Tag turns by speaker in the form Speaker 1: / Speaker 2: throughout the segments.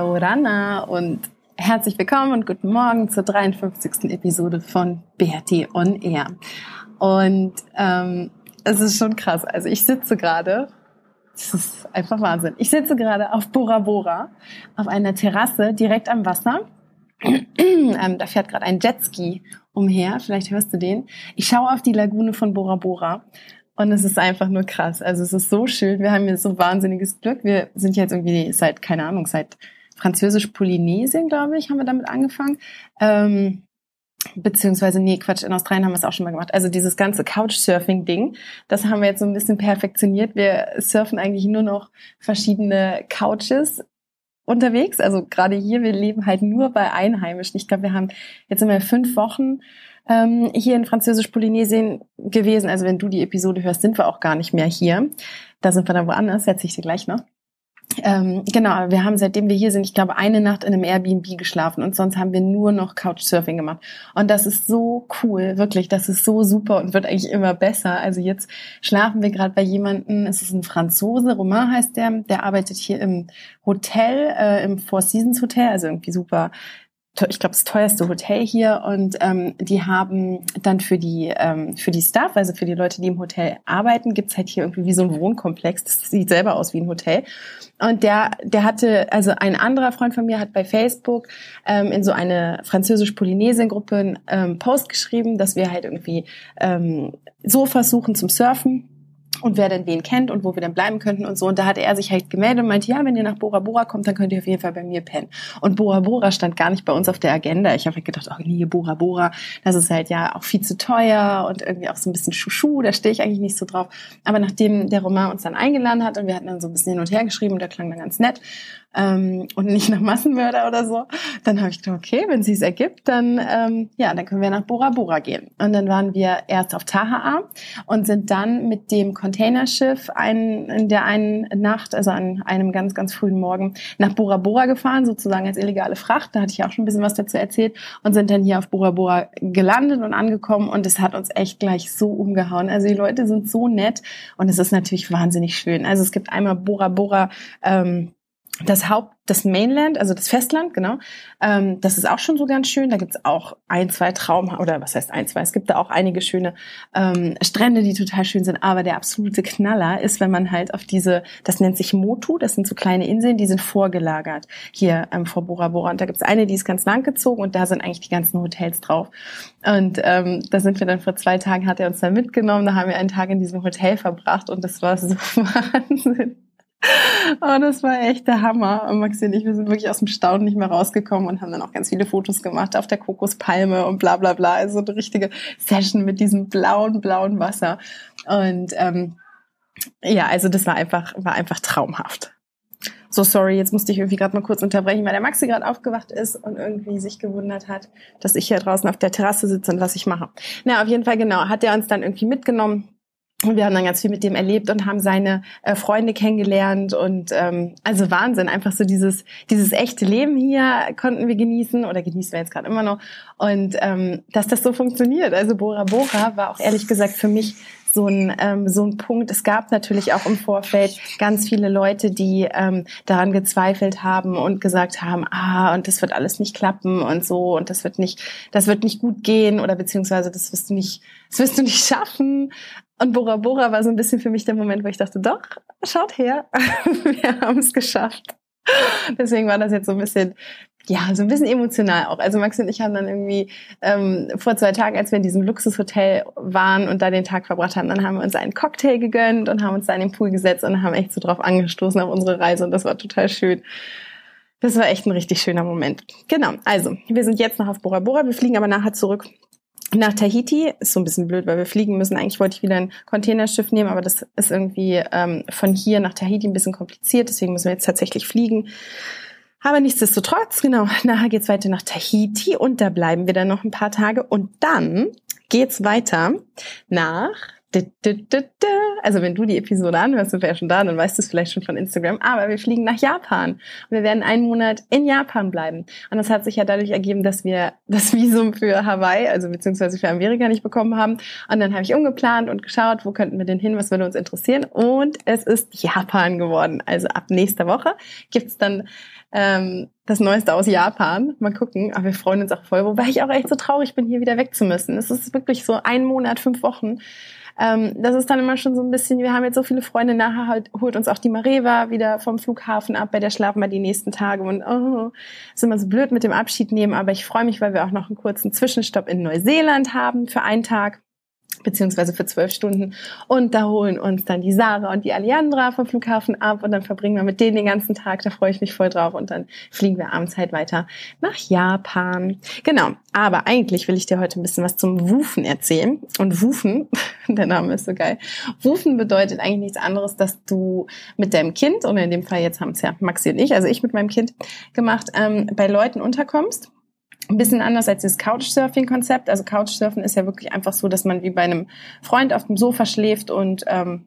Speaker 1: Urana und herzlich willkommen und guten Morgen zur 53. Episode von Bertie on Air. Und ähm, es ist schon krass. Also ich sitze gerade, das ist einfach Wahnsinn. Ich sitze gerade auf Bora Bora, auf einer Terrasse direkt am Wasser. ähm, da fährt gerade ein Jetski umher, vielleicht hörst du den. Ich schaue auf die Lagune von Bora Bora und es ist einfach nur krass. Also es ist so schön. Wir haben hier so wahnsinniges Glück. Wir sind jetzt irgendwie seit, keine Ahnung, seit Französisch-Polynesien, glaube ich, haben wir damit angefangen. Ähm, beziehungsweise, nee, Quatsch, in Australien haben wir es auch schon mal gemacht. Also dieses ganze Couchsurfing-Ding, das haben wir jetzt so ein bisschen perfektioniert. Wir surfen eigentlich nur noch verschiedene Couches unterwegs. Also gerade hier, wir leben halt nur bei Einheimischen. Ich glaube, wir haben jetzt immer fünf Wochen ähm, hier in Französisch-Polynesien gewesen. Also wenn du die Episode hörst, sind wir auch gar nicht mehr hier. Da sind wir dann woanders, setze ich dir gleich noch. Ähm, genau, wir haben seitdem wir hier sind, ich glaube, eine Nacht in einem Airbnb geschlafen und sonst haben wir nur noch Couchsurfing gemacht. Und das ist so cool, wirklich, das ist so super und wird eigentlich immer besser. Also jetzt schlafen wir gerade bei jemanden, es ist ein Franzose, Romain heißt der, der arbeitet hier im Hotel, äh, im Four Seasons Hotel, also irgendwie super ich glaube, das teuerste Hotel hier und ähm, die haben dann für die ähm, für die Staff, also für die Leute, die im Hotel arbeiten, gibt's halt hier irgendwie wie so ein Wohnkomplex. Das sieht selber aus wie ein Hotel. Und der der hatte, also ein anderer Freund von mir hat bei Facebook ähm, in so eine französisch-Polynesien-Gruppe ähm, Post geschrieben, dass wir halt irgendwie ähm, so versuchen zum Surfen und wer denn wen kennt und wo wir dann bleiben könnten und so. Und da hatte er sich halt gemeldet und meinte, ja, wenn ihr nach Bora Bora kommt, dann könnt ihr auf jeden Fall bei mir pennen. Und Bora Bora stand gar nicht bei uns auf der Agenda. Ich habe halt gedacht, oh nee, Bora Bora, das ist halt ja auch viel zu teuer und irgendwie auch so ein bisschen Schuschu, da stehe ich eigentlich nicht so drauf. Aber nachdem der Roman uns dann eingeladen hat und wir hatten dann so ein bisschen hin und her geschrieben und der klang dann ganz nett, ähm, und nicht nach Massenmörder oder so. Dann habe ich gedacht, okay, wenn sie es ergibt, dann ähm, ja, dann können wir nach Bora Bora gehen. Und dann waren wir erst auf Tahaa und sind dann mit dem Containerschiff ein, in der einen Nacht, also an einem ganz, ganz frühen Morgen, nach Bora Bora gefahren, sozusagen als illegale Fracht. Da hatte ich auch schon ein bisschen was dazu erzählt und sind dann hier auf Bora Bora gelandet und angekommen und es hat uns echt gleich so umgehauen. Also die Leute sind so nett und es ist natürlich wahnsinnig schön. Also es gibt einmal Bora Bora ähm, das Haupt, das Mainland, also das Festland, genau, ähm, das ist auch schon so ganz schön. Da gibt's auch ein, zwei Traum, oder was heißt ein, zwei, es gibt da auch einige schöne ähm, Strände, die total schön sind. Aber der absolute Knaller ist, wenn man halt auf diese, das nennt sich Motu, das sind so kleine Inseln, die sind vorgelagert hier ähm, vor Bora Bora. Und da gibt's eine, die ist ganz lang gezogen und da sind eigentlich die ganzen Hotels drauf. Und ähm, da sind wir dann vor zwei Tagen, hat er uns dann mitgenommen, da haben wir einen Tag in diesem Hotel verbracht und das war so Wahnsinn. Oh, das war echt der Hammer. Und Maxi und ich, wir sind wirklich aus dem Staunen nicht mehr rausgekommen und haben dann auch ganz viele Fotos gemacht auf der Kokospalme und bla bla bla. Also eine richtige Session mit diesem blauen, blauen Wasser. Und ähm, ja, also das war einfach, war einfach traumhaft. So sorry, jetzt musste ich irgendwie gerade mal kurz unterbrechen, weil der Maxi gerade aufgewacht ist und irgendwie sich gewundert hat, dass ich hier draußen auf der Terrasse sitze und was ich mache. Na, auf jeden Fall genau, hat er uns dann irgendwie mitgenommen und wir haben dann ganz viel mit dem erlebt und haben seine äh, Freunde kennengelernt und ähm, also Wahnsinn, einfach so dieses dieses echte Leben hier konnten wir genießen oder genießen wir jetzt gerade immer noch und ähm, dass das so funktioniert. Also Bora Bora war auch ehrlich gesagt für mich so ein, ähm, so ein Punkt. Es gab natürlich auch im Vorfeld ganz viele Leute, die ähm, daran gezweifelt haben und gesagt haben, ah, und das wird alles nicht klappen und so und das wird nicht, das wird nicht gut gehen oder beziehungsweise das wirst du nicht, das wirst du nicht schaffen. Und Bora Bora war so ein bisschen für mich der Moment, wo ich dachte, doch, schaut her, wir haben es geschafft. Deswegen war das jetzt so ein bisschen ja, so ein bisschen emotional auch. Also Max und ich haben dann irgendwie ähm, vor zwei Tagen, als wir in diesem Luxushotel waren und da den Tag verbracht haben, dann haben wir uns einen Cocktail gegönnt und haben uns da in den Pool gesetzt und haben echt so drauf angestoßen auf unsere Reise und das war total schön. Das war echt ein richtig schöner Moment. Genau, also wir sind jetzt noch auf Bora Bora, wir fliegen aber nachher zurück nach Tahiti. Ist so ein bisschen blöd, weil wir fliegen müssen. Eigentlich wollte ich wieder ein Containerschiff nehmen, aber das ist irgendwie ähm, von hier nach Tahiti ein bisschen kompliziert, deswegen müssen wir jetzt tatsächlich fliegen. Aber nichtsdestotrotz, genau, nachher geht's weiter nach Tahiti und da bleiben wir dann noch ein paar Tage und dann geht's weiter nach also wenn du die Episode anhörst, du wärst schon da, dann weißt du es vielleicht schon von Instagram. Aber wir fliegen nach Japan. Und wir werden einen Monat in Japan bleiben. Und das hat sich ja dadurch ergeben, dass wir das Visum für Hawaii, also beziehungsweise für Amerika nicht bekommen haben. Und dann habe ich umgeplant und geschaut, wo könnten wir denn hin, was würde uns interessieren. Und es ist Japan geworden. Also ab nächster Woche gibt's dann ähm, das Neueste aus Japan. Mal gucken. Aber wir freuen uns auch voll. Wobei ich auch echt so traurig bin, hier wieder weg zu müssen. Es ist wirklich so ein Monat, fünf Wochen. Ähm, das ist dann immer schon so ein bisschen, wir haben jetzt so viele Freunde, nachher halt, holt uns auch die Mareva wieder vom Flughafen ab, bei der schlafen wir die nächsten Tage und oh, ist immer so blöd mit dem Abschied nehmen, aber ich freue mich, weil wir auch noch einen kurzen Zwischenstopp in Neuseeland haben für einen Tag beziehungsweise für zwölf Stunden. Und da holen uns dann die Sarah und die Aliandra vom Flughafen ab und dann verbringen wir mit denen den ganzen Tag. Da freue ich mich voll drauf und dann fliegen wir abends halt weiter nach Japan. Genau. Aber eigentlich will ich dir heute ein bisschen was zum Wufen erzählen. Und Wufen, der Name ist so geil. Wufen bedeutet eigentlich nichts anderes, dass du mit deinem Kind, und in dem Fall jetzt haben es ja Maxi und ich, also ich mit meinem Kind gemacht, ähm, bei Leuten unterkommst ein bisschen anders als das Couchsurfing-Konzept. Also Couchsurfen ist ja wirklich einfach so, dass man wie bei einem Freund auf dem Sofa schläft und ähm,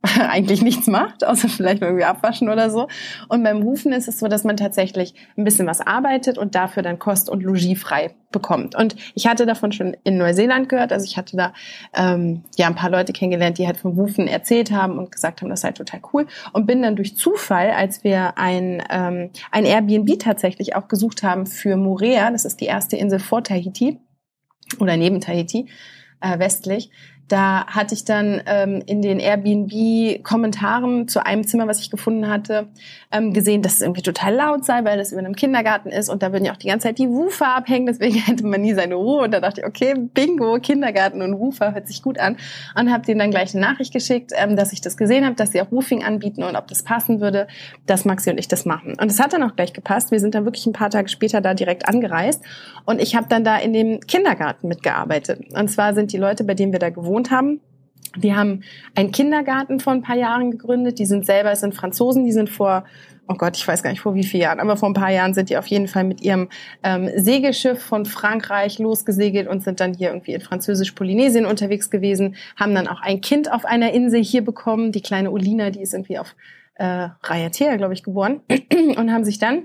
Speaker 1: eigentlich nichts macht, außer vielleicht irgendwie abwaschen oder so. Und beim Rufen ist es so, dass man tatsächlich ein bisschen was arbeitet und dafür dann Kost und Logis frei bekommt. Und ich hatte davon schon in Neuseeland gehört, also ich hatte da ähm, ja ein paar Leute kennengelernt, die halt vom Rufen erzählt haben und gesagt haben, das sei total cool. Und bin dann durch Zufall, als wir ein, ähm, ein Airbnb tatsächlich auch gesucht haben für Morea, das ist die erste Insel vor Tahiti oder neben Tahiti, äh, westlich, da hatte ich dann ähm, in den Airbnb-Kommentaren zu einem Zimmer, was ich gefunden hatte, ähm, gesehen, dass es irgendwie total laut sei, weil das über einem Kindergarten ist und da würden ja auch die ganze Zeit die Woofer abhängen, deswegen hätte man nie seine Ruhe. Und da dachte ich, okay, Bingo, Kindergarten und Woofer hört sich gut an. Und habe denen dann gleich eine Nachricht geschickt, ähm, dass ich das gesehen habe, dass sie auch Roofing anbieten und ob das passen würde, dass Maxi und ich das machen. Und es hat dann auch gleich gepasst. Wir sind dann wirklich ein paar Tage später da direkt angereist und ich habe dann da in dem Kindergarten mitgearbeitet. Und zwar sind die Leute, bei denen wir da gewohnt gewohnt haben. Die haben einen Kindergarten vor ein paar Jahren gegründet. Die sind selber, es sind Franzosen, die sind vor, oh Gott, ich weiß gar nicht vor wie vielen Jahren, aber vor ein paar Jahren sind die auf jeden Fall mit ihrem ähm, Segelschiff von Frankreich losgesegelt und sind dann hier irgendwie in Französisch-Polynesien unterwegs gewesen, haben dann auch ein Kind auf einer Insel hier bekommen, die kleine Olina, die ist irgendwie auf äh, Raiatea, glaube ich, geboren und haben sich dann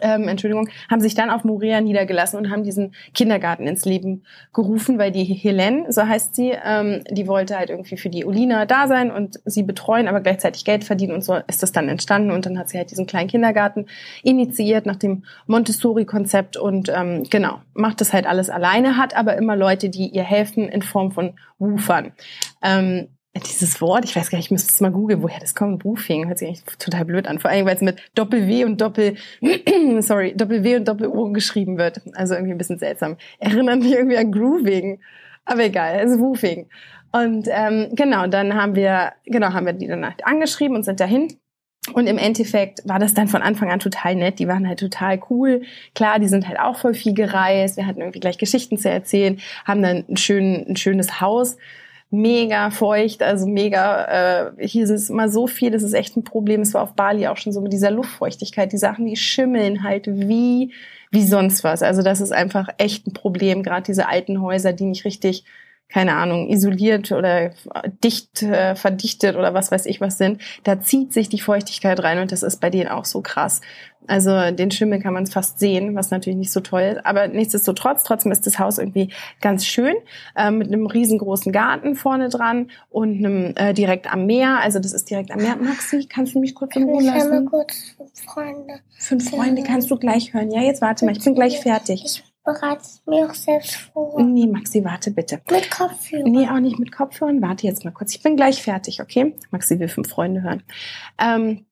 Speaker 1: ähm, Entschuldigung, haben sich dann auf Morea niedergelassen und haben diesen Kindergarten ins Leben gerufen, weil die Helene, so heißt sie, ähm, die wollte halt irgendwie für die Olina da sein und sie betreuen, aber gleichzeitig Geld verdienen und so ist das dann entstanden und dann hat sie halt diesen kleinen Kindergarten initiiert nach dem Montessori-Konzept und ähm, genau, macht das halt alles alleine, hat aber immer Leute, die ihr helfen in Form von Rufern. Ähm, dieses Wort, ich weiß gar nicht, ich müsste es mal googeln, woher das kommt, Roofing, hört sich eigentlich total blöd an. Vor allem, weil es mit Doppel-W und Doppel, sorry, Doppel-W und Doppel-O geschrieben wird. Also irgendwie ein bisschen seltsam. Erinnert mich irgendwie an Grooving. Aber egal, es ist Roofing. Und ähm, genau, dann haben wir, genau, haben wir die dann angeschrieben und sind dahin. Und im Endeffekt war das dann von Anfang an total nett. Die waren halt total cool. Klar, die sind halt auch voll viel gereist. Wir hatten irgendwie gleich Geschichten zu erzählen, haben dann ein, schön, ein schönes Haus mega feucht, also mega, äh, hier ist es immer so viel, das ist echt ein Problem. Es war auf Bali auch schon so mit dieser Luftfeuchtigkeit. Die Sachen, die schimmeln halt wie, wie sonst was. Also das ist einfach echt ein Problem. Gerade diese alten Häuser, die nicht richtig keine Ahnung, isoliert oder dicht, äh, verdichtet oder was weiß ich was sind, da zieht sich die Feuchtigkeit rein und das ist bei denen auch so krass. Also den Schimmel kann man fast sehen, was natürlich nicht so toll ist. Aber nichtsdestotrotz, trotzdem ist das Haus irgendwie ganz schön, äh, mit einem riesengroßen Garten vorne dran und einem äh, direkt am Meer. Also das ist direkt am Meer. Maxi, kannst du mich kurz in Ruhe lassen? Ich habe kurz Freunde. Fünf Freunde kannst du gleich hören. Ja, jetzt warte mal, ich bin gleich fertig.
Speaker 2: Ich bereite es mir auch selbst vor.
Speaker 1: Nee, Maxi, warte bitte.
Speaker 2: Mit Kopfhörern?
Speaker 1: Nee, auch nicht mit Kopfhörern. Warte jetzt mal kurz. Ich bin gleich fertig, okay? Maxi will fünf Freunde hören. Ähm,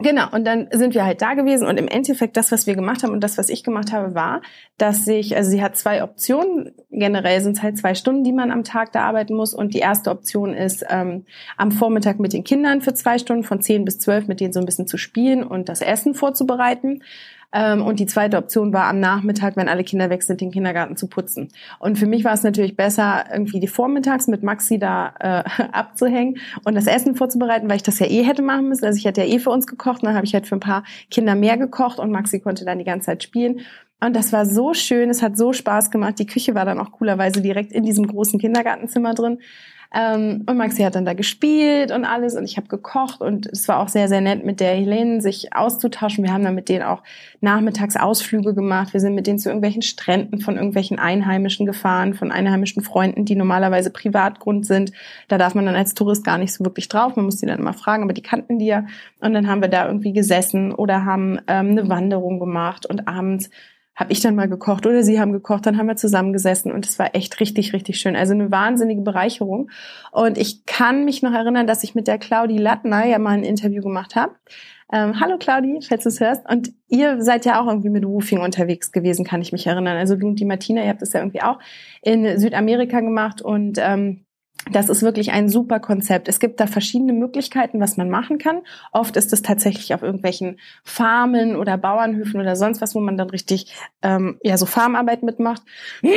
Speaker 1: Genau, und dann sind wir halt da gewesen und im Endeffekt das, was wir gemacht haben und das, was ich gemacht habe, war, dass ich, also sie hat zwei Optionen, generell sind es halt zwei Stunden, die man am Tag da arbeiten muss und die erste Option ist, ähm, am Vormittag mit den Kindern für zwei Stunden von zehn bis zwölf mit denen so ein bisschen zu spielen und das Essen vorzubereiten. Ähm, und die zweite Option war am Nachmittag, wenn alle Kinder weg sind, den Kindergarten zu putzen. Und für mich war es natürlich besser, irgendwie die Vormittags mit Maxi da äh, abzuhängen und das Essen vorzubereiten, weil ich das ja eh hätte machen müssen. Also ich hätte ja eh für uns gekocht, dann habe ich halt für ein paar Kinder mehr gekocht und Maxi konnte dann die ganze Zeit spielen. Und das war so schön, es hat so Spaß gemacht. Die Küche war dann auch coolerweise direkt in diesem großen Kindergartenzimmer drin. Ähm, und Maxi hat dann da gespielt und alles und ich habe gekocht und es war auch sehr, sehr nett, mit der Helene sich auszutauschen. Wir haben dann mit denen auch nachmittags Ausflüge gemacht. Wir sind mit denen zu irgendwelchen Stränden von irgendwelchen Einheimischen gefahren, von einheimischen Freunden, die normalerweise Privatgrund sind. Da darf man dann als Tourist gar nicht so wirklich drauf. Man muss die dann immer fragen, aber die kannten die ja. Und dann haben wir da irgendwie gesessen oder haben ähm, eine Wanderung gemacht und abends habe ich dann mal gekocht oder sie haben gekocht, dann haben wir zusammengesessen und es war echt richtig, richtig schön. Also eine wahnsinnige Bereicherung. Und ich kann mich noch erinnern, dass ich mit der Claudi Lattner ja mal ein Interview gemacht habe. Ähm, hallo Claudi, falls du es hörst. Und ihr seid ja auch irgendwie mit Woofing unterwegs gewesen, kann ich mich erinnern. Also du und die Martina, ihr habt das ja irgendwie auch in Südamerika gemacht und ähm, das ist wirklich ein super Konzept. Es gibt da verschiedene Möglichkeiten, was man machen kann. Oft ist es tatsächlich auf irgendwelchen Farmen oder Bauernhöfen oder sonst was, wo man dann richtig ähm, ja so Farmarbeit mitmacht. oh,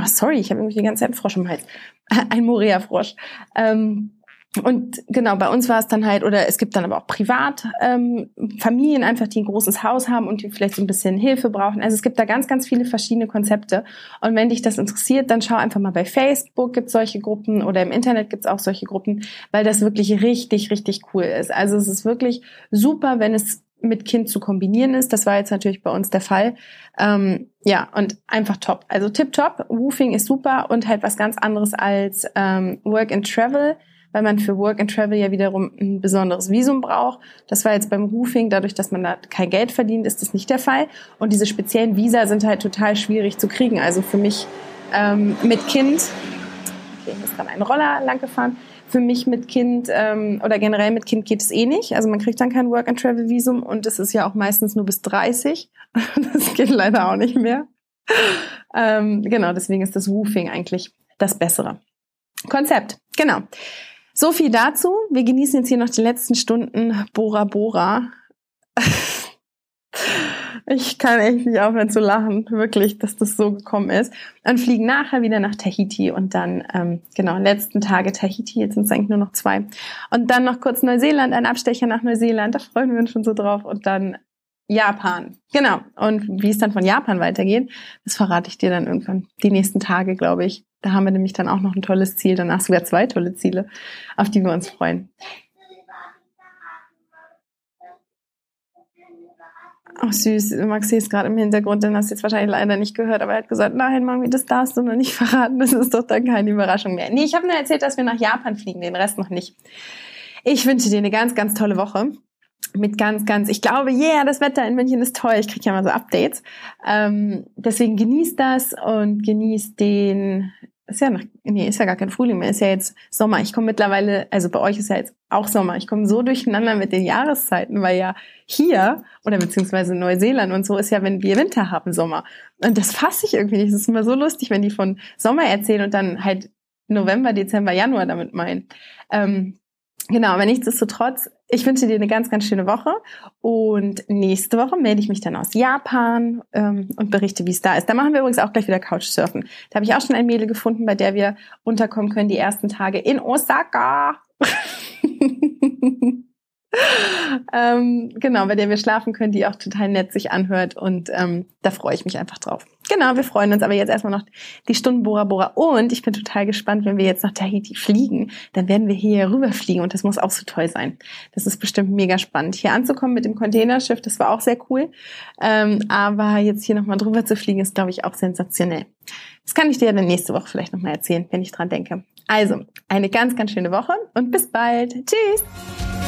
Speaker 1: sorry, ich habe irgendwie die ganze Zeit einen Frosch im Hals. Ein Morea-Frosch. Ähm, und genau, bei uns war es dann halt, oder es gibt dann aber auch privat ähm, Familien einfach, die ein großes Haus haben und die vielleicht so ein bisschen Hilfe brauchen. Also es gibt da ganz, ganz viele verschiedene Konzepte. Und wenn dich das interessiert, dann schau einfach mal bei Facebook gibt solche Gruppen oder im Internet gibt es auch solche Gruppen, weil das wirklich richtig, richtig cool ist. Also es ist wirklich super, wenn es mit Kind zu kombinieren ist. Das war jetzt natürlich bei uns der Fall. Ähm, ja, und einfach top. Also tip top. Woofing ist super und halt was ganz anderes als ähm, Work and Travel weil man für Work and Travel ja wiederum ein besonderes Visum braucht. Das war jetzt beim Roofing, dadurch, dass man da kein Geld verdient, ist das nicht der Fall. Und diese speziellen Visa sind halt total schwierig zu kriegen. Also für mich ähm, mit Kind, okay, hier ist gerade ein Roller lang gefahren, für mich mit Kind ähm, oder generell mit Kind geht es eh nicht. Also man kriegt dann kein Work and Travel Visum und das ist ja auch meistens nur bis 30. das geht leider auch nicht mehr. Ähm, genau, deswegen ist das Woofing eigentlich das bessere Konzept. Genau. So viel dazu. Wir genießen jetzt hier noch die letzten Stunden Bora Bora. Ich kann echt nicht aufhören zu lachen, wirklich, dass das so gekommen ist. Und fliegen nachher wieder nach Tahiti und dann, ähm, genau, letzten Tage Tahiti, jetzt sind es eigentlich nur noch zwei. Und dann noch kurz Neuseeland, ein Abstecher nach Neuseeland, da freuen wir uns schon so drauf. Und dann Japan. Genau. Und wie es dann von Japan weitergeht, das verrate ich dir dann irgendwann die nächsten Tage, glaube ich. Da haben wir nämlich dann auch noch ein tolles Ziel, danach sogar zwei tolle Ziele, auf die wir uns freuen. Ach süß, Maxi ist gerade im Hintergrund, den hast du jetzt wahrscheinlich leider nicht gehört, aber er hat gesagt, nein, Mami, das darfst du noch nicht verraten, das ist doch dann keine Überraschung mehr. Nee, ich habe nur erzählt, dass wir nach Japan fliegen, den Rest noch nicht. Ich wünsche dir eine ganz, ganz tolle Woche mit ganz, ganz, ich glaube, yeah, das Wetter in München ist toll. Ich kriege ja mal so Updates. Ähm, deswegen genießt das und genießt den, ist ja noch, nee, ist ja gar kein Frühling mehr, ist ja jetzt Sommer. Ich komme mittlerweile, also bei euch ist ja jetzt auch Sommer. Ich komme so durcheinander mit den Jahreszeiten, weil ja hier oder beziehungsweise Neuseeland und so ist ja, wenn wir Winter haben, Sommer. Und das fasse ich irgendwie nicht. Das ist immer so lustig, wenn die von Sommer erzählen und dann halt November, Dezember, Januar damit meinen. Ähm, Genau, aber nichtsdestotrotz, ich wünsche dir eine ganz, ganz schöne Woche und nächste Woche melde ich mich dann aus Japan ähm, und berichte, wie es da ist. Da machen wir übrigens auch gleich wieder Couchsurfen. Da habe ich auch schon ein Mädel gefunden, bei der wir unterkommen können die ersten Tage in Osaka. ähm, genau, bei der wir schlafen können, die auch total nett sich anhört und ähm, da freue ich mich einfach drauf. Genau, wir freuen uns aber jetzt erstmal noch die Stunden Bora Bora und ich bin total gespannt, wenn wir jetzt nach Tahiti fliegen, dann werden wir hier rüberfliegen und das muss auch so toll sein. Das ist bestimmt mega spannend. Hier anzukommen mit dem Containerschiff, das war auch sehr cool, ähm, aber jetzt hier nochmal drüber zu fliegen, ist glaube ich auch sensationell. Das kann ich dir dann nächste Woche vielleicht nochmal erzählen, wenn ich dran denke. Also, eine ganz, ganz schöne Woche und bis bald. Tschüss!